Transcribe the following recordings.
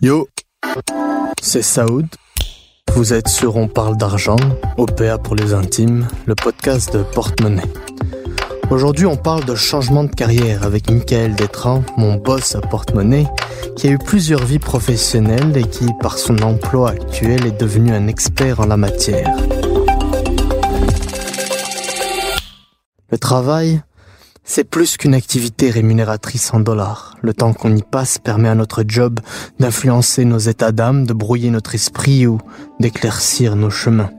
Yo, c'est Saoud. Vous êtes sur On parle d'argent, OPA pour les intimes, le podcast de Porte-Monnaie. Aujourd'hui, on parle de changement de carrière avec Michael Détran, mon boss à Porte-Monnaie, qui a eu plusieurs vies professionnelles et qui, par son emploi actuel, est devenu un expert en la matière. Le travail, c'est plus qu'une activité rémunératrice en dollars. Le temps qu'on y passe permet à notre job d'influencer nos états d'âme, de brouiller notre esprit ou d'éclaircir nos chemins.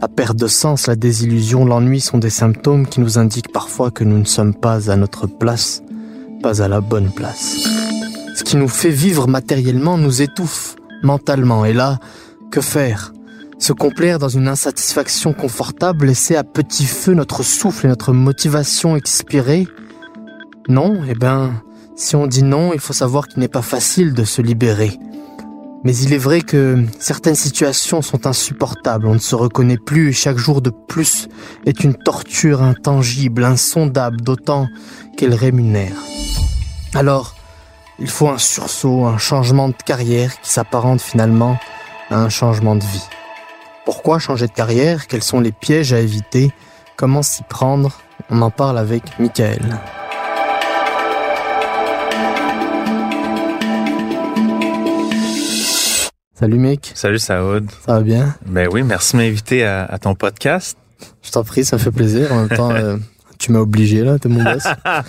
La perte de sens, la désillusion, l'ennui sont des symptômes qui nous indiquent parfois que nous ne sommes pas à notre place, pas à la bonne place. Ce qui nous fait vivre matériellement nous étouffe mentalement. Et là, que faire? Se complaire dans une insatisfaction confortable, laisser à petit feu notre souffle et notre motivation expirer? Non, eh ben, si on dit non, il faut savoir qu'il n'est pas facile de se libérer. Mais il est vrai que certaines situations sont insupportables, on ne se reconnaît plus et chaque jour de plus est une torture intangible, insondable, d'autant qu'elle rémunère. Alors, il faut un sursaut, un changement de carrière qui s'apparente finalement à un changement de vie. Pourquoi changer de carrière? Quels sont les pièges à éviter? Comment s'y prendre? On en parle avec Michael. Salut mec. Salut Saoud. Ça va bien? Ben oui, merci de m'inviter à, ton podcast. Je t'en prie, ça me fait plaisir. En même temps, euh, tu m'as obligé là, t'es mon boss.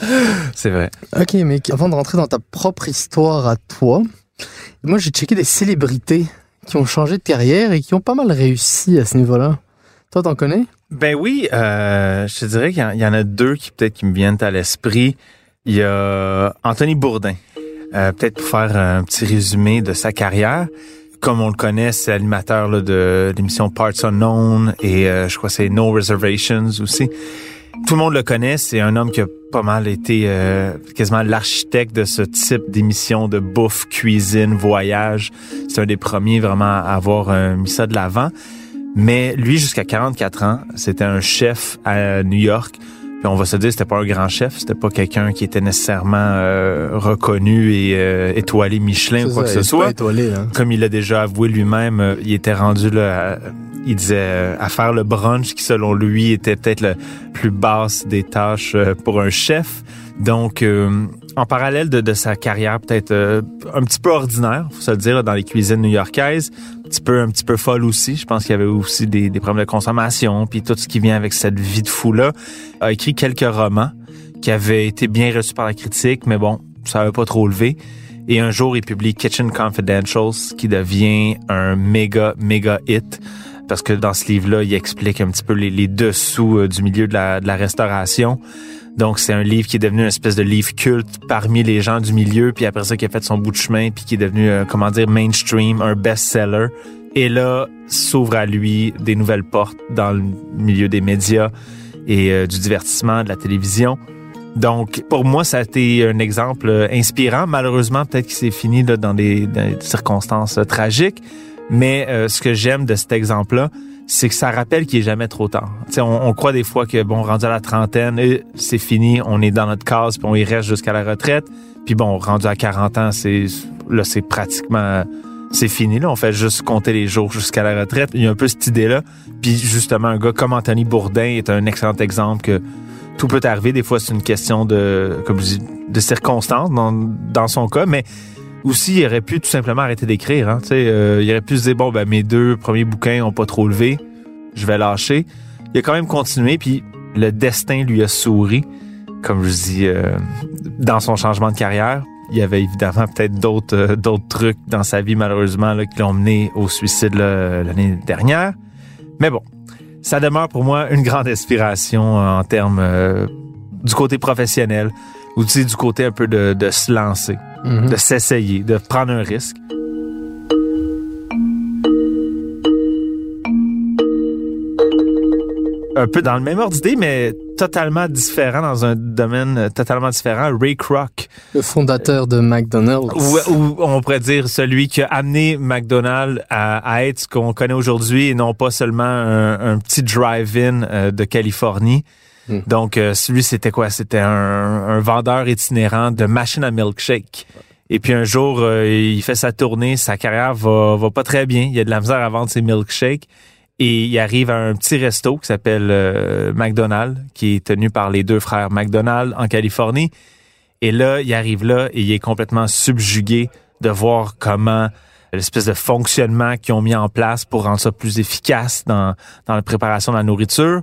C'est vrai. Ok mec, avant de rentrer dans ta propre histoire à toi, moi j'ai checké des célébrités qui ont changé de carrière et qui ont pas mal réussi à ce niveau-là. Toi, t'en connais? Ben oui, euh, je te dirais qu'il y, en a deux qui peut-être qui me viennent à l'esprit. Il y a Anthony Bourdin. Euh, peut-être pour faire un petit résumé de sa carrière. Comme on le connaît, c'est animateur de l'émission Parts Unknown et euh, je crois c'est No Reservations aussi. Tout le monde le connaît, c'est un homme qui a pas mal été euh, quasiment l'architecte de ce type d'émission de bouffe, cuisine, voyage. C'est un des premiers vraiment à avoir euh, mis ça de l'avant. Mais lui, jusqu'à 44 ans, c'était un chef à New York. Puis on va se dire, c'était pas un grand chef, c'était pas quelqu'un qui était nécessairement euh, reconnu et étoilé Michelin ou quoi que ce soit. hein. Comme il a déjà avoué lui-même, il était rendu là. Il disait à faire le brunch qui, selon lui, était peut-être le plus basse des tâches pour un chef. Donc, euh, en parallèle de, de sa carrière peut-être euh, un petit peu ordinaire, faut se le dire, dans les cuisines new-yorkaises, un petit peu un petit peu folle aussi. Je pense qu'il y avait aussi des, des, problèmes de consommation, puis tout ce qui vient avec cette vie de fou-là. A écrit quelques romans qui avaient été bien reçus par la critique, mais bon, ça n'avait pas trop levé. Et un jour, il publie Kitchen Confidentials, qui devient un méga, méga hit parce que dans ce livre-là, il explique un petit peu les, dessous euh, du milieu de la, restauration. Donc, c'est un livre qui est devenu une espèce de livre culte parmi les gens du milieu, puis après ça, qui a fait son bout de chemin, puis qui est devenu, euh, comment dire, mainstream, un best-seller. Et là, s'ouvre à lui des nouvelles portes dans le milieu des médias et euh, du divertissement, de la télévision. Donc, pour moi, ça a été un exemple inspirant. Malheureusement, peut-être qu'il s'est fini dans, des, circonstances tragiques. Mais euh, ce que j'aime de cet exemple-là, c'est que ça rappelle qu'il est jamais trop tard. On, on, croit des fois que bon, rendu à la trentaine, c'est fini, on est dans notre case, puis on y reste jusqu'à la retraite. Puis bon, rendu à 40 ans, c'est là, c'est pratiquement c'est fini là. On fait juste compter les jours jusqu'à la retraite. Il y a un peu cette idée-là. Puis justement, un gars comme Anthony Bourdin est un excellent exemple que tout peut arriver. Des fois, c'est une question de, comme de circonstances dans, dans son cas, mais aussi, il aurait pu tout simplement arrêter d'écrire. Hein, euh, il aurait pu se dire, bon, ben, mes deux premiers bouquins ont pas trop levé, je vais lâcher. Il a quand même continué, puis le destin lui a souri, comme je dis, euh, dans son changement de carrière. Il y avait évidemment peut-être d'autres euh, d'autres trucs dans sa vie, malheureusement, là, qui l'ont mené au suicide l'année dernière. Mais bon, ça demeure pour moi une grande inspiration en termes euh, du côté professionnel ou du côté un peu de, de se lancer mm -hmm. de s'essayer, de prendre un risque. Un peu dans le même ordre d'idée, mais totalement différent, dans un domaine totalement différent, Ray Kroc. Le fondateur de McDonald's. Ou, on pourrait dire celui qui a amené McDonald's à, être ce qu'on connaît aujourd'hui et non pas seulement un, petit drive-in euh, de Californie. Hmm. Donc, euh, celui, c'était quoi? C'était un, vendeur itinérant de machines à milkshake. Et puis un jour, euh, il fait sa tournée, sa carrière va, va pas très bien. Il a de la misère à vendre ses milkshakes. Et il arrive à un petit resto qui s'appelle euh, McDonald's, qui est tenu par les deux frères McDonald's en Californie. Et là, il arrive là et il est complètement subjugué de voir comment l'espèce de fonctionnement qu'ils ont mis en place pour rendre ça plus efficace dans la préparation de la nourriture.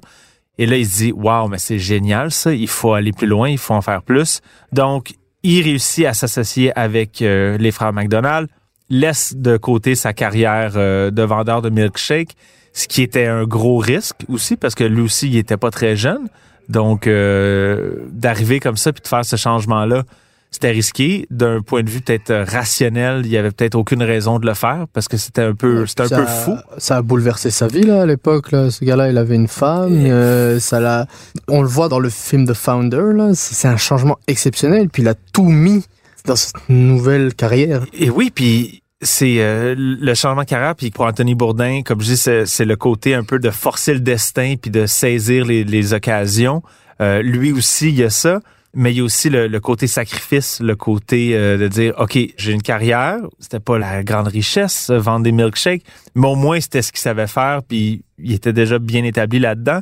Et là, il se dit, waouh, mais c'est génial ça, il faut aller plus loin, il faut en faire plus. Donc, il réussit à s'associer avec euh, les frères McDonald, laisse de côté sa carrière euh, de vendeur de milkshake, ce qui était un gros risque aussi parce que lui aussi, il était pas très jeune. Donc, euh, d'arriver comme ça puis de faire ce changement-là, c'était risqué. D'un point de vue peut-être rationnel, il y avait peut-être aucune raison de le faire parce que c'était un peu, c'était un peu fou. Ça a bouleversé sa vie là à l'époque. Là. Ce gars-là, il avait une femme. Euh, ça l'a. On le voit dans le film The Founder. Là, c'est un changement exceptionnel. Puis il a tout mis dans cette nouvelle carrière. Et oui, puis c'est euh, le changement de carrière puis pour Anthony Bourdin comme je dis c'est le côté un peu de forcer le destin puis de saisir les, les occasions euh, lui aussi il y a ça mais il y a aussi le, côté sacrifice, le côté euh, de dire OK, j'ai une carrière, c'était pas la grande richesse vendre des milkshakes, mais au moins c'était ce qu'il savait faire puis il était déjà bien établi là-dedans.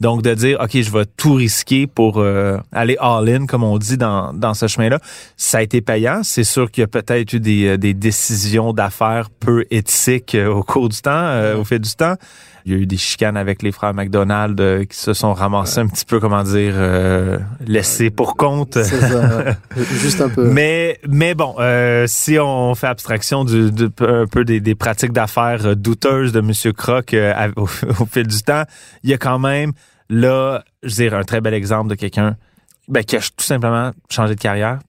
Donc de dire OK, je vais tout risquer pour euh, aller all-in comme on dit dans, dans ce chemin-là, ça a été payant. C'est sûr qu'il y a peut-être eu des, des décisions d'affaires peu éthiques euh, au cours du temps, au fil du temps. Il y a eu des chicanes avec les frères McDonald euh, qui se sont ramassés un petit peu, comment dire, euh, laissés pour compte. C'est ça, juste un peu. Mais, mais bon, euh, si on fait abstraction du, un peu des, des pratiques d'affaires douteuses de M. Croc au, fil du temps, il y a quand même là, je veux dire, un très bel exemple de quelqu'un ben, qui a tout simplement changé de carrière.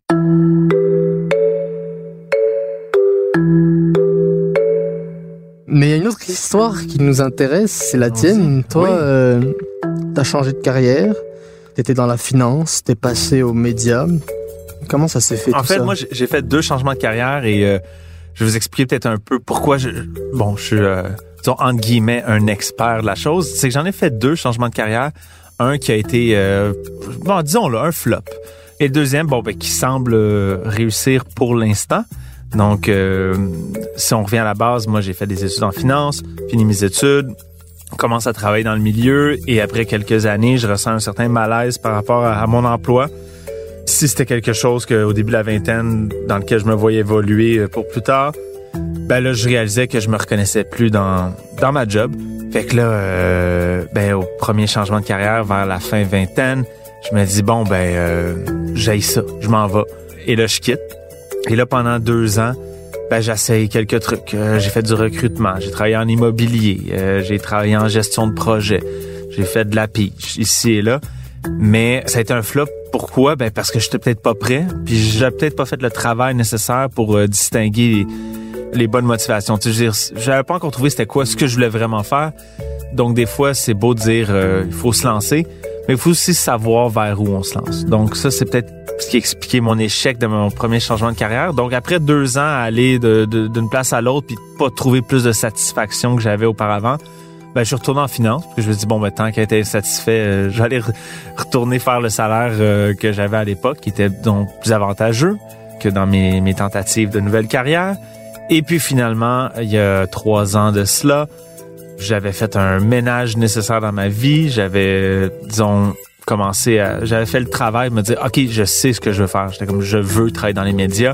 Mais il y a une autre histoire qui nous intéresse, c'est la tienne. Toi, euh, t'as changé de carrière, t'étais dans la finance, t'es passé aux médias. Comment ça s'est fait En fait, ça? moi, j'ai fait deux changements de carrière et euh, je vais vous expliquer peut-être un peu pourquoi je, bon, je suis, euh, disons, entre guillemets, un expert de la chose. C'est que j'en ai fait deux changements de carrière. Un qui a été, euh, bon, disons là, un flop. Et le deuxième, bon, ben, qui semble réussir pour l'instant. Donc, euh, si on revient à la base, moi, j'ai fait des études en finance, fini mes études, commence à travailler dans le milieu et après quelques années, je ressens un certain malaise par rapport à, mon emploi. Si c'était quelque chose qu'au début de la vingtaine, dans lequel je me voyais évoluer euh, pour plus tard, ben là, je réalisais que je me reconnaissais plus dans, dans ma job. Fait que là, euh, ben, au premier changement de carrière, vers la fin vingtaine, je me dis, bon, ben, euh, j'aille ça, je m'en vais. Et là, je quitte. Et là, pendant deux ans, ben, j'essaye quelques trucs. Euh, j'ai fait du recrutement, j'ai travaillé en immobilier, euh, j'ai travaillé en gestion de projet, j'ai fait de la pitch ici et là. Mais ça a été un flop. Pourquoi? Ben parce que j'étais peut-être pas prêt, puis j'ai peut-être pas fait le travail nécessaire pour euh, distinguer les, bonnes motivations. Tu sais, j'avais pas encore trouvé c'était quoi ce que je voulais vraiment faire. Donc des fois, c'est beau de dire il faut se lancer, mais il faut aussi savoir vers où on se lance. Donc ça, c'est peut-être ce qui expliquait mon échec de mon premier changement de carrière. Donc après deux ans à aller d'une place à l'autre puis pas trouver plus de satisfaction que j'avais auparavant, ben je suis retourné en finance. Puis je me dit bon ben tant qu'elle était satisfait, euh, j'allais retourner faire le salaire euh, que j'avais à l'époque, qui était donc plus avantageux que dans mes, mes tentatives de nouvelle carrière. Et puis finalement, il y a trois ans de cela, j'avais fait un ménage nécessaire dans ma vie. J'avais, disons, commencé à, j'avais fait le travail, me dire, OK, je sais ce que je veux faire. J'étais comme, je veux travailler dans les médias.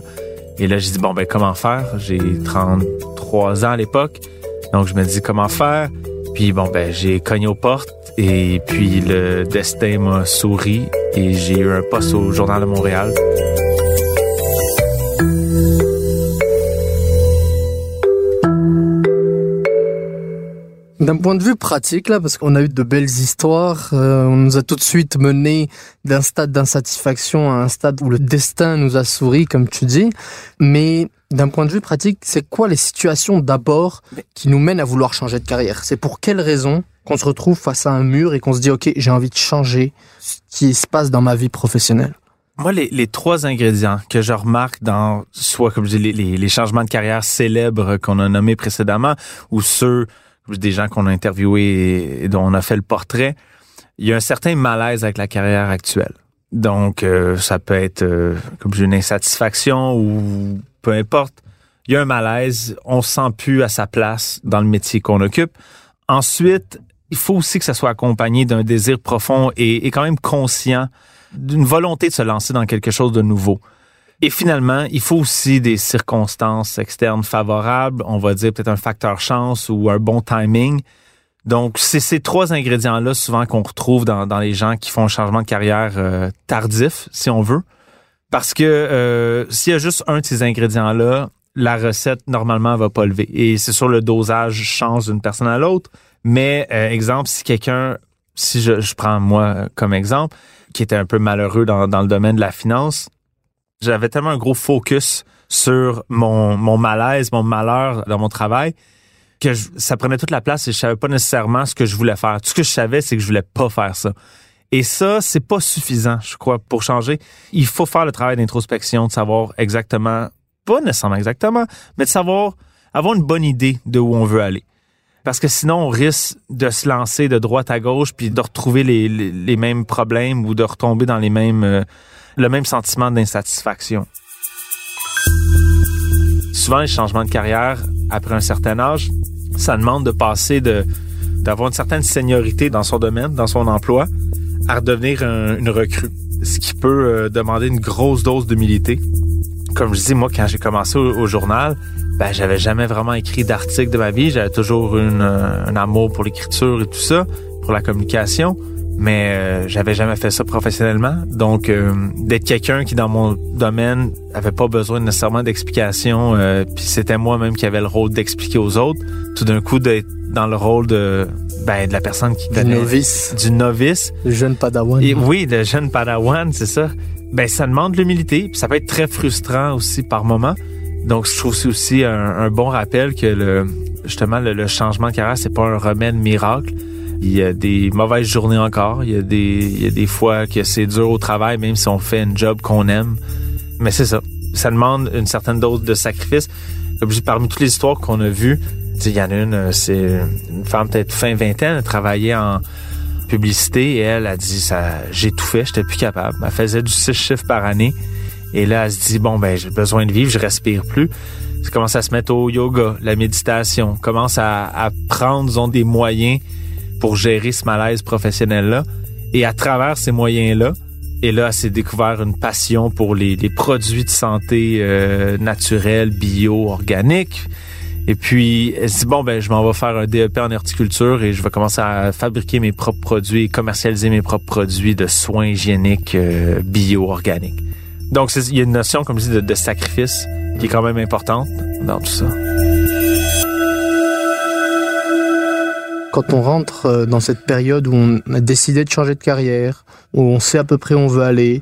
Et là, j'ai dit, bon, ben, comment faire? J'ai 33 ans à l'époque. Donc, je me dis, comment faire? Puis, bon, ben, j'ai cogné aux portes. Et puis, le destin m'a souri. Et j'ai eu un poste au Journal de Montréal. D'un point de vue pratique, là, parce qu'on a eu de belles histoires, euh, on nous a tout de suite mené d'un stade d'insatisfaction à un stade où le destin nous a souri, comme tu dis. Mais d'un point de vue pratique, c'est quoi les situations d'abord qui nous mènent à vouloir changer de carrière? C'est pour quelles raisons qu'on se retrouve face à un mur et qu'on se dit, OK, j'ai envie de changer ce qui se passe dans ma vie professionnelle? Moi, les, trois ingrédients que je remarque dans soit comme je dis les, les, changements de carrière célèbres qu'on a nommés précédemment ou ceux des gens qu'on a interviewés et dont on a fait le portrait, il y a un certain malaise avec la carrière actuelle. Donc, euh, ça peut être euh, comme une insatisfaction ou peu importe. Il y a un malaise, on se sent plus à sa place dans le métier qu'on occupe. Ensuite, il faut aussi que ça soit accompagné d'un désir profond et, et quand même conscient d'une volonté de se lancer dans quelque chose de nouveau. Et finalement, il faut aussi des circonstances externes favorables, on va dire peut-être un facteur chance ou un bon timing. Donc, c'est ces trois ingrédients-là souvent qu'on retrouve dans, les gens qui font un changement de carrière euh, tardif, si on veut. Parce que euh, s'il y a juste un de ces ingrédients-là, la recette, normalement, va pas lever. Et c'est sûr, le dosage change d'une personne à l'autre. Mais, euh, exemple, si quelqu'un, si je, prends moi comme exemple, qui était un peu malheureux dans le domaine de la finance, j'avais tellement un gros focus sur mon, mon malaise, mon malheur dans mon travail que ça prenait toute la place et je savais pas nécessairement ce que je voulais faire. Tout ce que je savais, c'est que je voulais pas faire ça. Et ça, c'est pas suffisant, je crois, pour changer. Il faut faire le travail d'introspection, de savoir exactement, pas nécessairement exactement, mais de savoir, avoir une bonne idée de où on veut aller. Parce que sinon, on risque de se lancer de droite à gauche puis de retrouver les, les, mêmes problèmes ou de retomber dans les mêmes, euh, le même sentiment d'insatisfaction. Souvent, les changements de carrière après un certain âge, ça demande de passer de d'avoir une certaine seniorité dans son domaine, dans son emploi, à redevenir une recrue. Ce qui peut euh, demander une grosse dose d'humilité. Comme je dis, moi, quand j'ai commencé au journal, ben j'avais jamais vraiment écrit d'article de ma vie. J'avais toujours un amour pour l'écriture et tout ça, pour la communication, mais euh, j'avais jamais fait ça professionnellement. Donc euh, d'être quelqu'un qui dans mon domaine avait pas besoin nécessairement d'explication, puis c'était moi-même qui avait le rôle d'expliquer aux autres. Tout d'un coup d'être dans le rôle de ben de la personne qui du novice, du novice, le jeune padawan. Et, oui, le jeune padawan, c'est ça. Ben ça demande l'humilité, puis ça peut être très frustrant aussi par moments. Donc, je trouve c'est aussi un, bon rappel que le, justement, le, changement de carrière, c'est pas un remède miracle. Il y a des mauvaises journées encore. Il y a des, il y a des fois que c'est dur au travail, même si on fait un job qu'on aime. Mais c'est ça. Ça demande une certaine dose de sacrifice. Parmi toutes les histoires qu'on a vues, il y en a une, euh, c'est une femme peut-être fin vingtaine, elle travaillait en publicité et elle a dit ça, j'ai tout fait, j'étais plus capable. Elle faisait du six chiffres par année. Et là, elle se dit, bon, ben, j'ai besoin de vivre, je respire plus. Elle commence à se mettre au yoga, la méditation, commence à, à prendre, disons, des moyens pour gérer ce malaise professionnel-là. Et à travers ces moyens-là, et là, elle s'est découvert une passion pour les, produits de santé euh, naturels, bio, organiques. Et puis, elle se dit, bon, ben, je m'en vais faire un DEP en horticulture et je vais commencer à fabriquer mes propres produits et commercialiser mes propres produits de soins hygiéniques euh, bio, organiques. Donc, il y a une notion, comme je dis, de, sacrifice qui est quand même importante dans tout ça. Quand on rentre euh, dans cette période où on a décidé de changer de carrière, où on sait à peu près où on veut aller,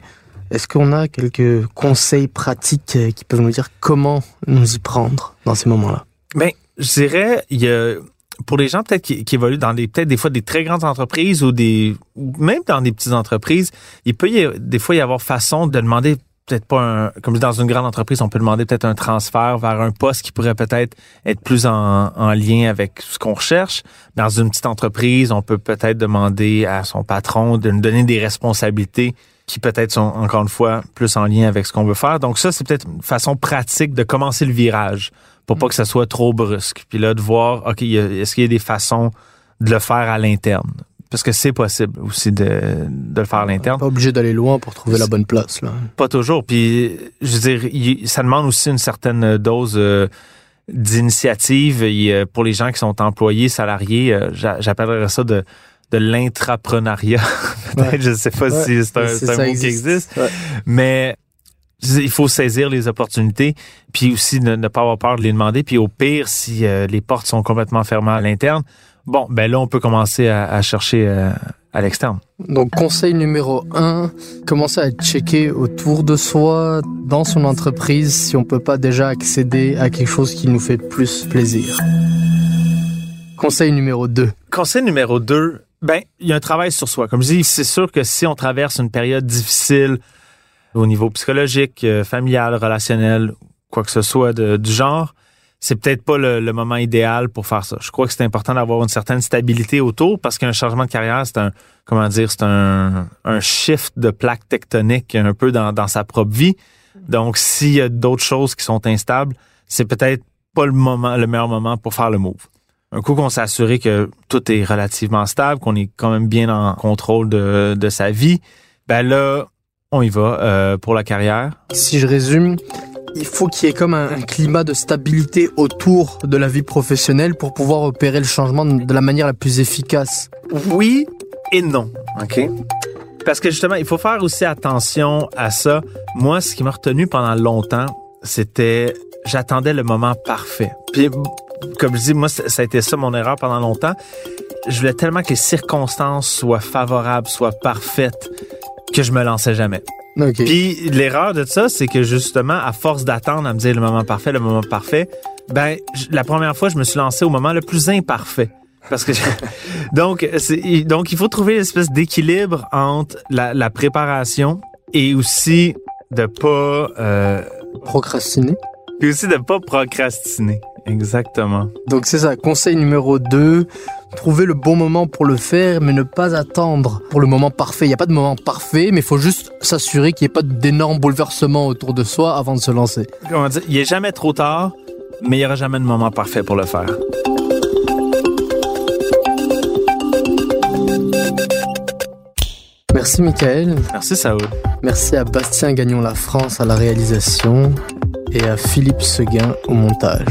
est-ce qu'on a quelques conseils pratiques euh, qui peuvent nous dire comment nous y prendre dans ces moments-là? Ben, je dirais, pour les gens peut-être qui, évoluent dans des peut-être des fois des très grandes entreprises ou des même dans des petites entreprises, il peut y des fois y avoir façon de demander peut-être pas un, comme dans une grande entreprise, on peut demander peut-être un transfert vers un poste qui pourrait peut-être être plus en, en lien avec ce qu'on recherche. Dans une petite entreprise, on peut peut-être demander à son patron de nous donner des responsabilités qui peut-être sont encore une fois plus en lien avec ce qu'on veut faire. Donc ça, c'est peut-être une façon pratique de commencer le virage pour pas que ça soit trop brusque. Puis là, de voir, OK, est-ce qu'il y a des façons de le faire à l'interne? Parce que c'est possible aussi de, de le faire à l'interne. Pas obligé d'aller loin pour trouver la bonne place. Là. Pas toujours. Puis, je veux dire, ça demande aussi une certaine dose euh, d'initiative. Pour les gens qui sont employés, salariés, euh, j'appellerais ça de, de l'intrapreneuriat. Peut-être, je sais pas si c'est un, mot qui existe. Mais il faut saisir les opportunités, puis aussi ne, pas avoir peur de les demander. Puis au pire, si euh, les portes sont complètement fermées à l'interne, Bon, ben là, on peut commencer à, chercher euh, à l'externe. Donc, conseil numéro un, commencer à checker autour de soi, dans son entreprise, si on peut pas déjà accéder à quelque chose qui nous fait plus plaisir. Conseil numéro 2. Conseil numéro 2, ben, il y a un travail sur soi. Comme je dis, c'est sûr que si on traverse une période difficile au niveau psychologique, euh, familial, relationnel, quoi que ce soit de, du genre, c'est peut-être pas le, moment idéal pour faire ça. Je crois que c'est important d'avoir une certaine stabilité autour parce qu'un changement de carrière, c'est un, comment dire, c'est un, un shift de plaque tectonique un peu dans, sa propre vie. Donc, s'il y a d'autres choses qui sont instables, c'est peut-être pas le moment, le meilleur moment pour faire le move. Un coup qu'on s'est assuré que tout est relativement stable, qu'on est quand même bien en contrôle de, de sa vie, ben là, on y va euh, pour la carrière. Si je résume, il faut qu'il y ait comme un, climat de stabilité autour de la vie professionnelle pour pouvoir opérer le changement de la manière la plus efficace. Oui et non, ok? Parce que justement, il faut faire aussi attention à ça. Moi, ce qui m'a retenu pendant longtemps, c'était j'attendais le moment parfait. Puis, comme je dis, moi, ça a été ça mon erreur pendant longtemps. Je voulais tellement que les circonstances soient favorables, soient parfaites, que je me lançais jamais. Puis l'erreur de ça, c'est que justement, à force d'attendre à me dire le moment parfait, le moment parfait, ben la première fois, je me suis lancé au moment le plus imparfait. Parce que donc donc il faut trouver une espèce d'équilibre entre la, préparation et aussi de pas euh, procrastiner. Et aussi de pas procrastiner. Exactement. Donc c'est ça, conseil numéro 2, trouver le bon moment pour le faire, mais ne pas attendre pour le moment parfait. Il n'y a pas de moment parfait, mais il faut juste s'assurer qu'il n'y ait pas d'énormes bouleversements autour de soi avant de se lancer. Comment dire, il n'est jamais trop tard, mais il n'y aura jamais de moment parfait pour le faire. Merci Michael. Merci Saoud. Merci à Bastien Gagnon La France à la réalisation et à Philippe Seguin au montage.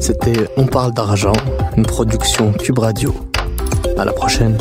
C'était On parle d'argent, une production Cube Radio. À la prochaine.